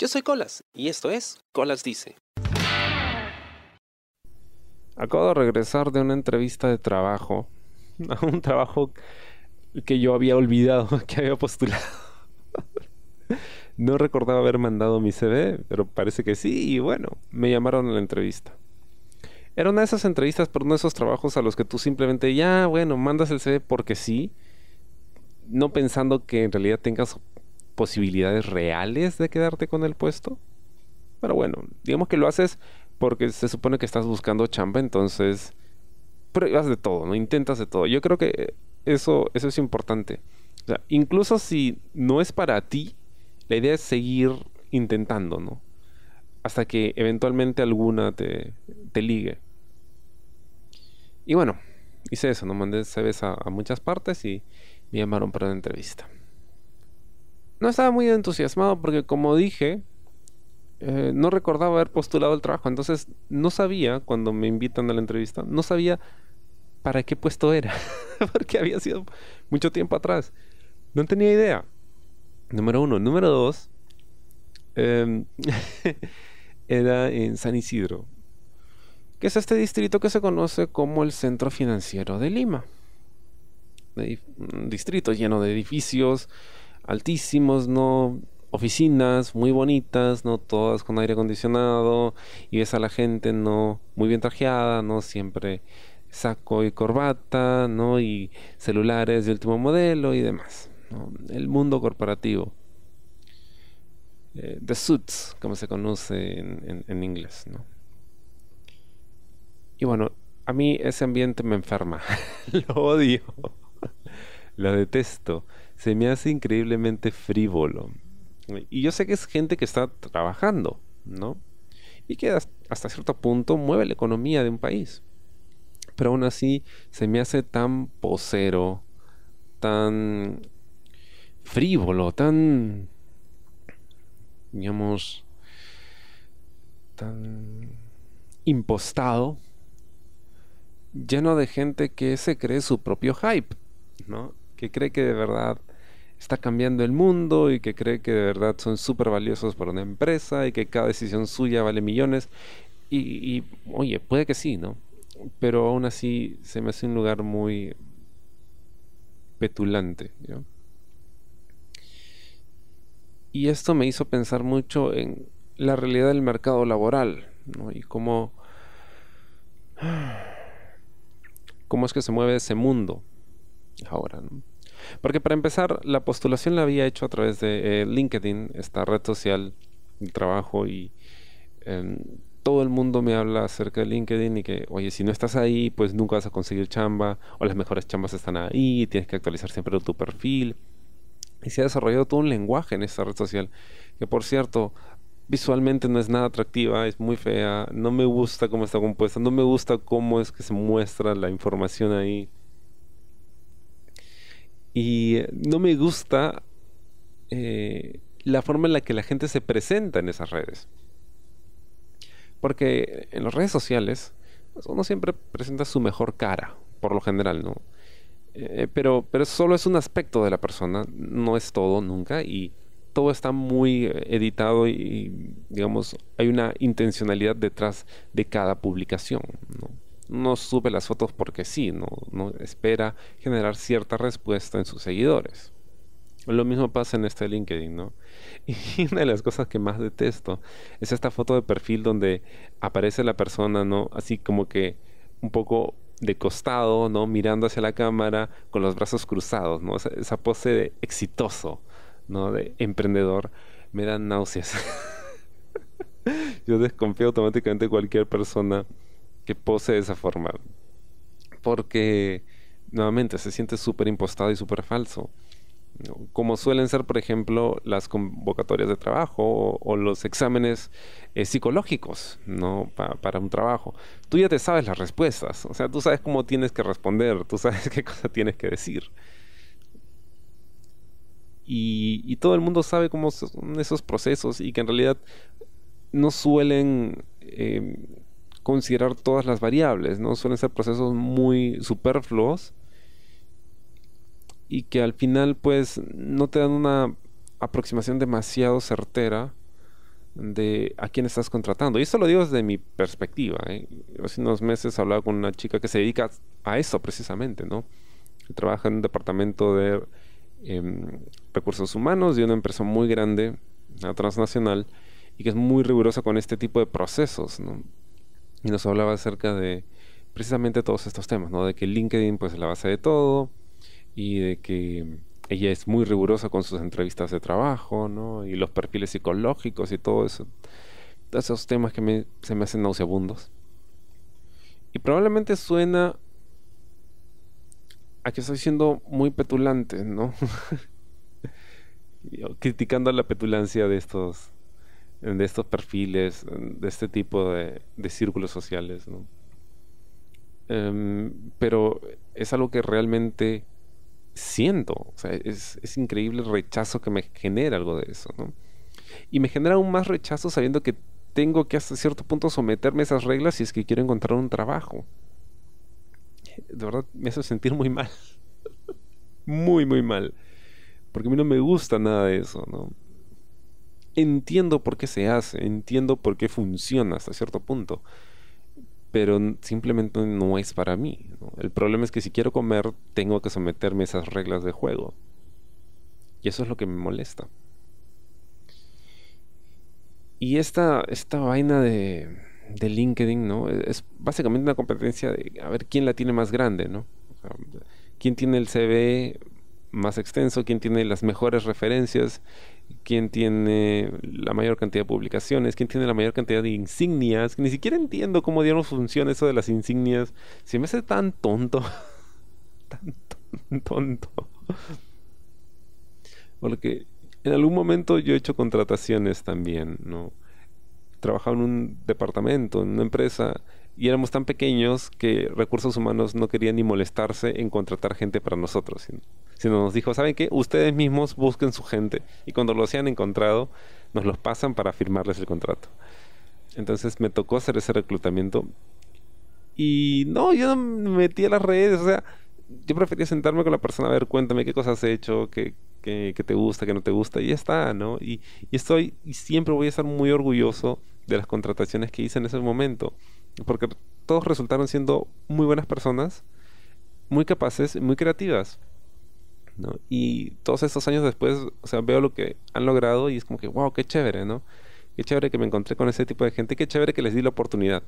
Yo soy Colas y esto es Colas Dice. Acabo de regresar de una entrevista de trabajo, a un trabajo que yo había olvidado que había postulado. No recordaba haber mandado mi CV, pero parece que sí, y bueno, me llamaron a la entrevista. Era una de esas entrevistas por uno esos trabajos a los que tú simplemente, ya, bueno, mandas el CV porque sí, no pensando que en realidad tengas posibilidades reales de quedarte con el puesto. Pero bueno, digamos que lo haces porque se supone que estás buscando chamba, entonces pruebas de todo, ¿no? Intentas de todo. Yo creo que eso, eso es importante. O sea, incluso si no es para ti, la idea es seguir intentando, ¿no? Hasta que eventualmente alguna te, te ligue. Y bueno, hice eso, ¿no? Mandé CVs a, a muchas partes y me llamaron para una entrevista. No estaba muy entusiasmado porque, como dije, eh, no recordaba haber postulado el trabajo. Entonces, no sabía, cuando me invitan a la entrevista, no sabía para qué puesto era. porque había sido mucho tiempo atrás. No tenía idea. Número uno. Número dos. Em, era en San Isidro. Que es este distrito que se conoce como el Centro Financiero de Lima. Un distrito lleno de edificios altísimos, ¿no? Oficinas muy bonitas, ¿no? Todas con aire acondicionado. Y ves a la gente, ¿no? Muy bien trajeada, ¿no? Siempre saco y corbata, ¿no? Y celulares de último modelo y demás. El mundo corporativo. Eh, the suits, como se conoce en, en inglés, ¿no? Y bueno, a mí ese ambiente me enferma. Lo odio. Lo detesto. Se me hace increíblemente frívolo. Y yo sé que es gente que está trabajando, ¿no? Y que hasta cierto punto mueve la economía de un país. Pero aún así se me hace tan posero, tan frívolo, tan, digamos, tan impostado, lleno de gente que se cree su propio hype, ¿no? Que cree que de verdad está cambiando el mundo y que cree que de verdad son súper valiosos para una empresa y que cada decisión suya vale millones. Y, oye, puede que sí, ¿no? Pero aún así se me hace un lugar muy petulante. Y esto me hizo pensar mucho en la realidad del mercado laboral ¿no? y cómo, cómo es que se mueve ese mundo ahora. ¿no? Porque para empezar, la postulación la había hecho a través de eh, LinkedIn, esta red social de trabajo, y em, todo el mundo me habla acerca de LinkedIn y que, oye, si no estás ahí, pues nunca vas a conseguir chamba, o las mejores chambas están ahí, tienes que actualizar siempre tu perfil. Y se ha desarrollado todo un lenguaje en esta red social, que por cierto, visualmente no es nada atractiva, es muy fea, no me gusta cómo está compuesta, no me gusta cómo es que se muestra la información ahí. Y no me gusta eh, la forma en la que la gente se presenta en esas redes. Porque en las redes sociales pues, uno siempre presenta su mejor cara, por lo general, ¿no? Eh, pero, pero solo es un aspecto de la persona, no es todo nunca, y todo está muy editado y, digamos, hay una intencionalidad detrás de cada publicación, ¿no? No sube las fotos porque sí, no, no espera generar cierta respuesta en sus seguidores. Lo mismo pasa en este LinkedIn, ¿no? Y una de las cosas que más detesto es esta foto de perfil donde aparece la persona, ¿no? Así como que un poco de costado, ¿no? Mirando hacia la cámara con los brazos cruzados, ¿no? Esa, pose de exitoso, ¿no? De emprendedor, me da náuseas. Yo desconfío automáticamente de cualquier persona que pose de esa forma. Porque, nuevamente, se siente súper impostado y súper falso. Como suelen ser, por ejemplo, las convocatorias de trabajo o, los exámenes eh, psicológicos, ¿no? para un trabajo. Tú ya te sabes las respuestas, o sea, tú sabes cómo tienes que responder, tú sabes qué cosa tienes que decir. Y, todo el mundo sabe cómo son esos procesos y que en realidad no suelen eh, considerar todas las variables, ¿no? Suelen ser procesos muy superfluos y que al final pues no te dan una aproximación demasiado certera de a quién estás contratando. Y esto lo digo desde mi perspectiva. ¿eh? Hace unos meses hablaba con una chica que se dedica a eso precisamente, ¿no? trabaja en un departamento de em, recursos humanos de una empresa muy grande, una transnacional, y que es muy rigurosa con este tipo de procesos, ¿no? Y nos hablaba acerca de precisamente todos estos temas, ¿no? De que LinkedIn pues es la base de todo y de que ella es muy rigurosa con sus entrevistas de trabajo, ¿no? Y los perfiles psicológicos y todo eso. Todos esos temas que se me hacen nauseabundos. Y probablemente suena a que estoy siendo muy petulante, ¿no? Criticando la petulancia de estos, de estos perfiles, de este tipo de, círculos sociales, ¿no? Em, pero es algo que realmente siento. O sea, es, es, increíble el rechazo que me genera algo de eso, ¿no? Y me genera aún más rechazo sabiendo que tengo que hasta cierto punto someterme a esas reglas si es que quiero encontrar un trabajo. De verdad me hace sentir muy mal. muy, muy mal. Porque a mí no me gusta nada de eso, ¿no? Entiendo por qué se hace, entiendo por qué funciona hasta cierto punto pero simplemente no es para mí. El problema es que si quiero comer, tengo que someterme a esas reglas de juego. Y eso es lo que me molesta. Y esta, esta vaina de, de LinkedIn, ¿no? Es básicamente una competencia de a ver quién la tiene más grande, ¿no? quién tiene el CV más extenso, quién tiene las mejores referencias, quién tiene la mayor cantidad de publicaciones, quién tiene la mayor cantidad de insignias, ni siquiera entiendo cómo dieron funciona eso de las insignias. Se me hace tan tonto, tan tonto. Porque en algún momento yo he hecho contrataciones también, ¿no? Trabajaba en un departamento, en una empresa, y éramos tan pequeños que recursos humanos no querían ni molestarse en contratar gente para nosotros, sino, nos dijo, ¿saben qué? Ustedes mismos busquen su gente y cuando los hayan encontrado, nos los pasan para firmarles el contrato. Entonces me tocó hacer ese reclutamiento y no, yo no me metí a las redes, o sea, yo prefería sentarme con la persona a ver, cuéntame qué cosas has hecho, qué, qué, te gusta, qué no te gusta, y ya está, ¿no? Y, y estoy, y siempre voy a estar muy orgulloso de las contrataciones que hice en ese momento porque todos resultaron siendo muy buenas personas, muy capaces, muy creativas. ¿no? Y todos estos años después, o sea, veo lo que han logrado y es como que, wow, qué chévere, ¿no? Qué chévere que me encontré con ese tipo de gente, qué chévere que les di la oportunidad.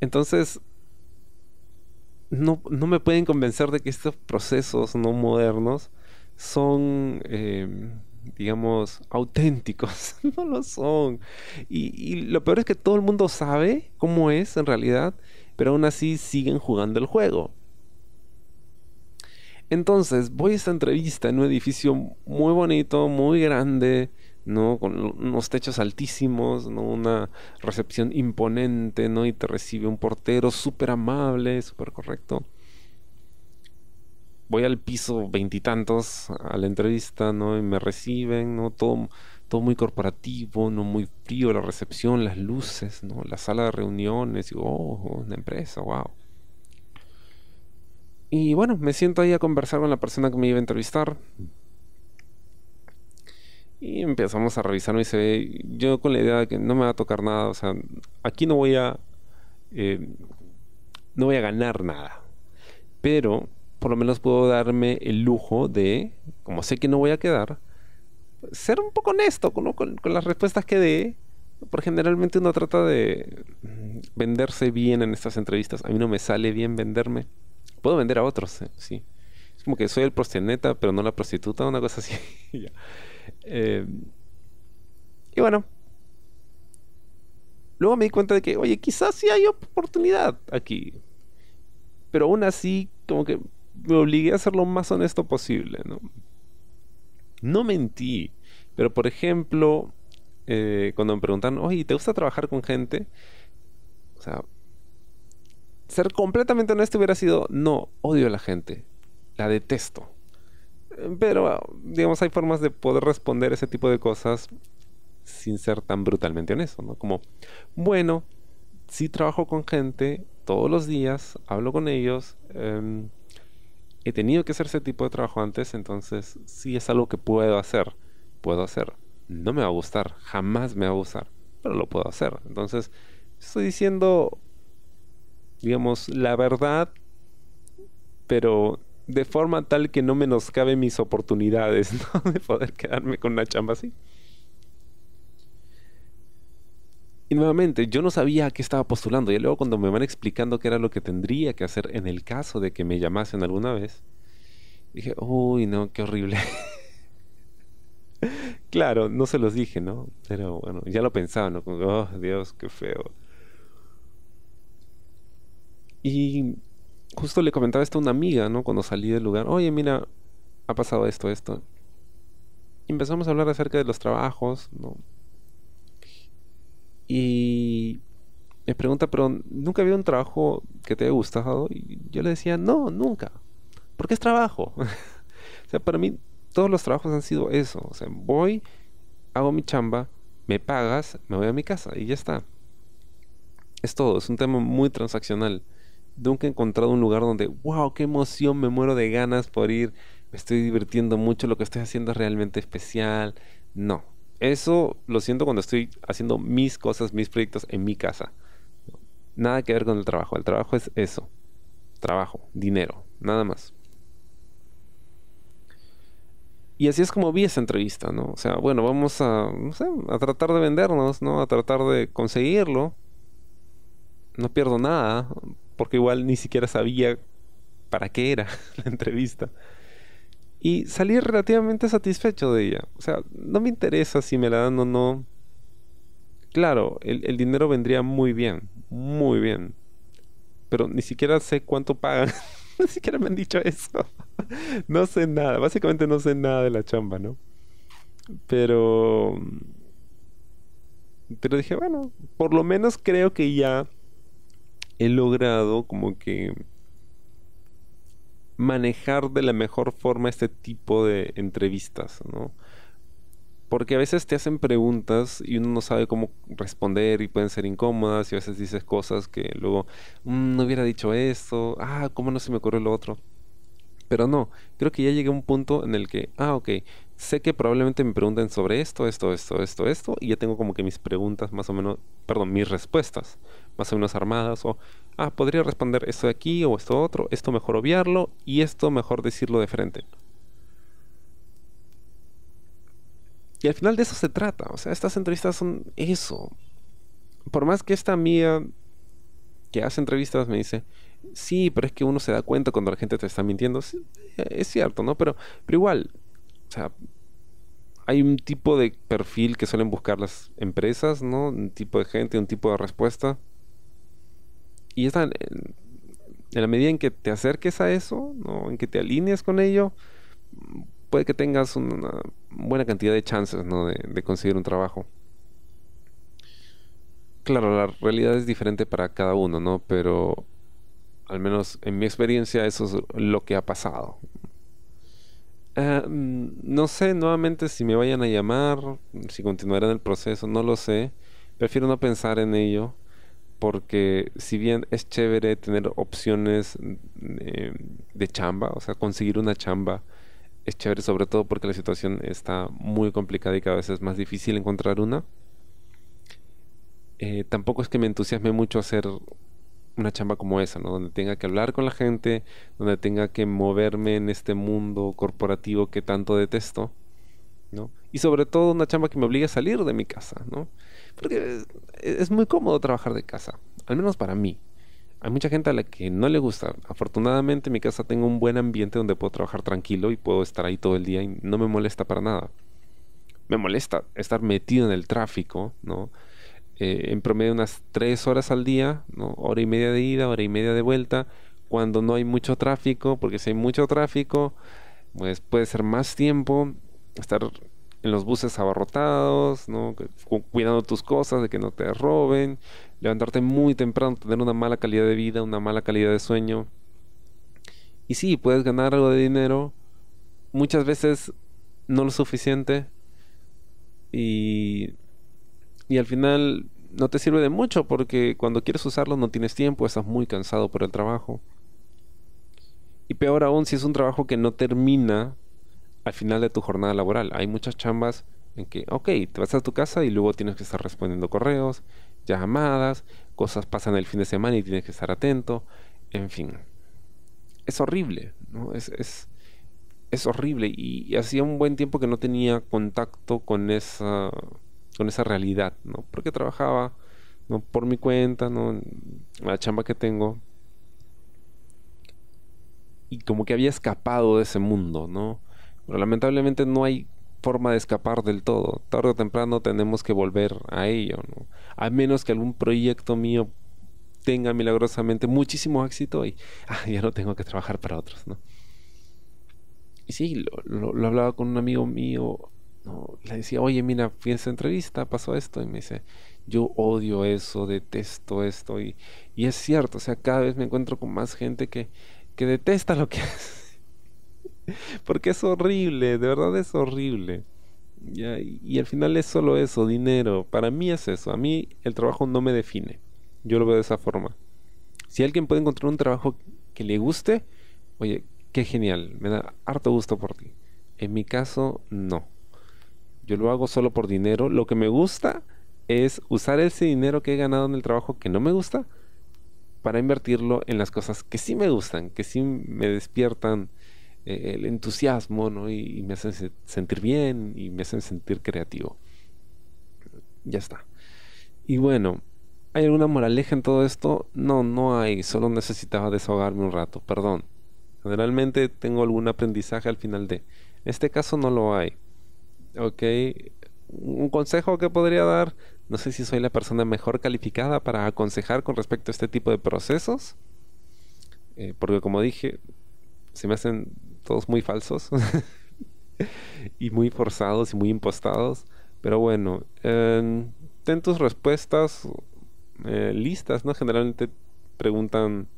Entonces, no, no me pueden convencer de que estos procesos no modernos son eh, digamos, auténticos. no lo son. Y, lo peor es que todo el mundo sabe cómo es en realidad, pero aún así siguen jugando el juego. Entonces, voy a esta entrevista en un edificio muy bonito, muy grande, ¿no? Con unos techos altísimos, ¿no? Una recepción imponente, ¿no? Y te recibe un portero súper amable, súper correcto voy al piso veintitantos a la entrevista, ¿no? Y me reciben, ¿no? Todo, todo muy corporativo, ¿no? Muy frío, la recepción, las luces, ¿no? La sala de reuniones, y, oh, una empresa, wow. Y bueno, me siento ahí a conversar con la persona que me iba a entrevistar. Y empezamos a revisar mi CV. Yo con la idea de que no me va a tocar nada. O sea, aquí no voy a. Eh, no voy a ganar nada. Pero por lo menos puedo darme el lujo de, como sé que no voy a quedar, ser un poco honesto con, las respuestas que dé. Porque generalmente uno trata de venderse bien en estas entrevistas. A mí no me sale bien venderme. Puedo vender a otros, eh, sí. Es como que soy el prostituta, pero no la prostituta, una cosa así. Eh, y bueno. Luego me di cuenta de que, oye, quizás sí hay oportunidad aquí. Pero aún así, como que me obligué a ser lo más honesto posible, ¿no? No mentí, pero por ejemplo, eh, cuando me preguntan, oye, ¿te gusta trabajar con gente? O sea, ser completamente honesto hubiera sido, no, odio a la gente, la detesto. Pero, digamos, hay formas de poder responder ese tipo de cosas sin ser tan brutalmente honesto, ¿no? Como, bueno, sí trabajo con gente todos los días, hablo con ellos, em, he tenido que hacer ese tipo de trabajo antes, entonces sí es algo que puedo hacer, puedo hacer. no me va a gustar, jamás me va a gustar, pero lo puedo hacer. Entonces, estoy diciendo, digamos, la verdad, pero de forma tal que no menoscabe mis oportunidades, ¿no? De poder quedarme con una chamba así. Y nuevamente, yo no sabía a qué estaba postulando. Y luego cuando me van explicando qué era lo que tendría que hacer en el caso de que me llamasen alguna vez, dije, uy, no, qué horrible. claro, no se los dije, ¿no? Pero bueno, ya lo pensaba, ¿no? Oh, Dios, qué feo. Y justo le comentaba esto a una amiga, ¿no? Cuando salí del lugar, oye, mira, ha pasado esto, esto. Y empezamos a hablar acerca de los trabajos, ¿no? Y me pregunta, pero ¿nunca había un trabajo que te haya gustado? Y yo le decía, no, nunca. Porque es trabajo. o sea, para mí todos los trabajos han sido eso. O sea, voy, hago mi chamba, me pagas, me voy a mi casa y ya está. Es todo, es un tema muy transaccional. Nunca he encontrado un lugar donde, wow, qué emoción, me muero de ganas por ir, me estoy divirtiendo mucho, lo que estoy haciendo es realmente especial. No, eso lo siento cuando estoy haciendo mis cosas, mis proyectos en mi casa. Nada que ver con el trabajo. El trabajo es eso. Trabajo, dinero, nada más. Y así es como vi esa entrevista, ¿no? O sea, bueno, vamos a, a tratar de vendernos, ¿no? A tratar de conseguirlo. No pierdo nada, porque igual ni siquiera sabía para qué era la entrevista. Y salí relativamente satisfecho de ella. O sea, no me interesa si me la dan o no. Claro, el, dinero vendría muy bien, muy bien. Pero ni siquiera sé cuánto pagan. ni siquiera me han dicho eso. no sé nada. Básicamente no sé nada de la chamba, ¿no? Pero... Pero dije, bueno, por lo menos creo que ya he logrado como que manejar de la mejor forma este tipo de entrevistas, ¿no? Porque a veces te hacen preguntas y uno no sabe cómo responder y pueden ser incómodas y a veces dices cosas que luego mm, no hubiera dicho esto, ah, ¿cómo no se me ocurrió lo otro? Pero no, creo que ya llegué a un punto en el que, ah, ok, sé que probablemente me pregunten sobre esto, esto, esto, esto, esto, y ya tengo como que mis preguntas más o menos, perdón, mis respuestas más o menos armadas, o, ah, podría responder esto de aquí o esto otro, esto mejor obviarlo y esto mejor decirlo de frente. Y al final de eso se trata, o sea, estas entrevistas son eso. Por más que esta amiga que hace entrevistas me dice, sí, pero es que uno se da cuenta cuando la gente te está mintiendo. es cierto, ¿no? Pero, pero igual, o sea, hay un tipo de perfil que suelen buscar las empresas, ¿no? Un tipo de gente, un tipo de respuesta. Y esta, en, la medida en que te acerques a eso, ¿no? en que te alinees con ello, puede que tengas una buena cantidad de chances ¿no? de, conseguir un trabajo. Claro, la realidad es diferente para cada uno, ¿no? Pero al menos en mi experiencia eso es lo que ha pasado. Eh, mm, no sé nuevamente si me vayan a llamar, si continuaré en el proceso, no lo sé. Prefiero no pensar en ello porque si bien es chévere tener opciones eh, de chamba, o sea, conseguir una chamba, es chévere sobre todo porque la situación está muy complicada y cada vez es más difícil encontrar una. Eh, tampoco es que me entusiasme mucho hacer una chamba como esa, ¿no? Donde tenga que hablar con la gente, donde tenga que moverme en este mundo corporativo que tanto detesto, ¿no? Y sobre todo una chamba que me obligue a salir de mi casa, ¿no? Porque es, muy cómodo trabajar de casa, al menos para mí. Hay mucha gente a la que no le gusta. Afortunadamente en mi casa tengo un buen ambiente donde puedo trabajar tranquilo y puedo estar ahí todo el día y no me molesta para nada. Me molesta estar metido en el tráfico, ¿no? Eh, en promedio unas tres horas al día, ¿no? Hora y media de ida, hora y media de vuelta. Cuando no hay mucho tráfico, porque si hay mucho tráfico, pues puede ser más tiempo estar en los buses abarrotados, cuidando tus cosas, de que no te roben, levantarte muy temprano, tener una mala calidad de vida, una mala calidad de sueño. Y sí, puedes ganar algo de dinero, muchas veces no lo suficiente y, y al final no te sirve de mucho porque cuando quieres usarlo no tienes tiempo, estás muy cansado por el trabajo. Y peor aún si es un trabajo que no termina al final de tu jornada laboral. Hay muchas chambas En que, ok, te vas a tu casa y luego tienes que estar respondiendo correos, llamadas, cosas pasan el fin de semana y tienes que estar atento, en fin. Es horrible, ¿no? Es, es, horrible y, hacía un buen tiempo que no tenía contacto con esa, con esa realidad, ¿no? Porque trabajaba ¿no? por mi cuenta, ¿no? La chamba que tengo. Y como que había escapado de ese mundo, ¿no? Pero lamentablemente no hay forma de escapar del todo. Tarde o temprano tenemos que volver a ello, ¿no? A menos que algún proyecto mío tenga milagrosamente muchísimo éxito y ah, ya no tengo que trabajar para otros, ¿no? Y sí, lo, hablaba con un amigo mío, le decía, oye, mira, fui a esa entrevista, pasó esto, y me dice, yo odio eso, detesto esto, y, y es cierto, o sea, cada vez me encuentro con más gente que, que detesta lo que hace. Porque es horrible, de verdad es horrible. Y, al final es solo eso, dinero. Para mí es eso. A mí el trabajo no me define. Yo lo veo de esa forma. Si alguien puede encontrar un trabajo que le guste, oye, qué genial, me da harto gusto por ti. En mi caso, no. Yo lo hago solo por dinero. Lo que me gusta es usar ese dinero que he ganado en el trabajo que no me gusta para invertirlo en las cosas que sí me gustan, que sí me despiertan eh, el entusiasmo, ¿no? Y, me hacen sentir bien y me hacen sentir creativo. Ya está. Y bueno, ¿hay alguna moraleja en todo esto? No, no hay. Solo necesitaba desahogarme un rato, perdón. Generalmente tengo algún aprendizaje al final de. En este caso no lo hay. Ok. Un consejo que podría dar. No sé si soy la persona mejor calificada para aconsejar con respecto a este tipo de procesos. Eh, porque como dije, se me hacen todos muy falsos. y muy forzados y muy impostados. Pero bueno, ten tus respuestas eh, listas, ¿no? Generalmente preguntan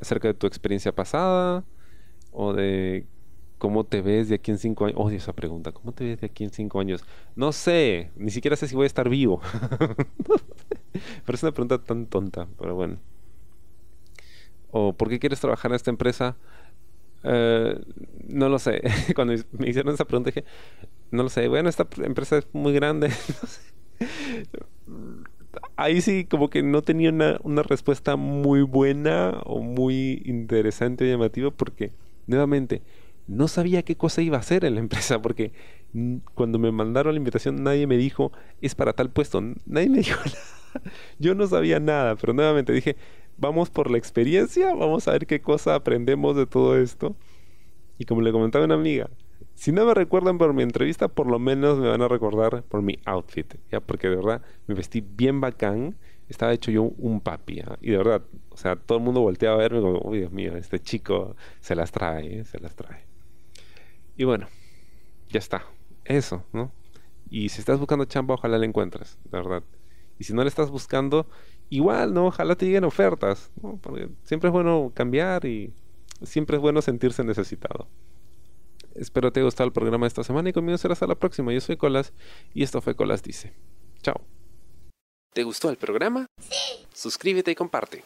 acerca de tu experiencia pasada o de cómo te ves de aquí en cinco años. Odio esa pregunta. ¿Cómo te ves de aquí en cinco años? No sé. Ni siquiera sé si voy a estar vivo. pero es una pregunta tan tonta. Pero bueno. ¿O por qué quieres trabajar en esta empresa? Eh, no lo sé. Cuando me hicieron esa pregunta dije, no lo sé. Bueno, esta empresa es muy grande. ahí sí como que no tenía una, respuesta muy buena o muy interesante o llamativa porque nuevamente no sabía qué cosa iba a hacer en la empresa porque cuando me mandaron la invitación nadie me dijo es para tal puesto, nadie me dijo nada. Yo no sabía nada, pero nuevamente dije, vamos por la experiencia, vamos a ver qué cosa aprendemos de todo esto. Y como le comentaba una amiga, si no me recuerdan por mi entrevista, por lo menos me van a recordar por mi outfit, ¿ya? Porque de verdad me vestí bien bacán, estaba hecho yo un papi, Y de verdad, o sea, todo el mundo volteaba a verme como, uy, Dios mío, este chico se las trae, ¿eh? se las trae. Y bueno, ya está, eso, ¿no? Y si estás buscando chamba, ojalá la encuentres, de verdad. Y si no la estás buscando, igual, ¿no? Ojalá te lleguen ofertas, ¿no? Porque siempre es bueno cambiar y siempre es bueno sentirse necesitado. Espero te haya gustado el programa de esta semana y conmigo será hasta la próxima. Yo soy Colas y esto fue Colas Dice. Chao. ¿Te gustó el programa? Sí. Suscríbete y comparte.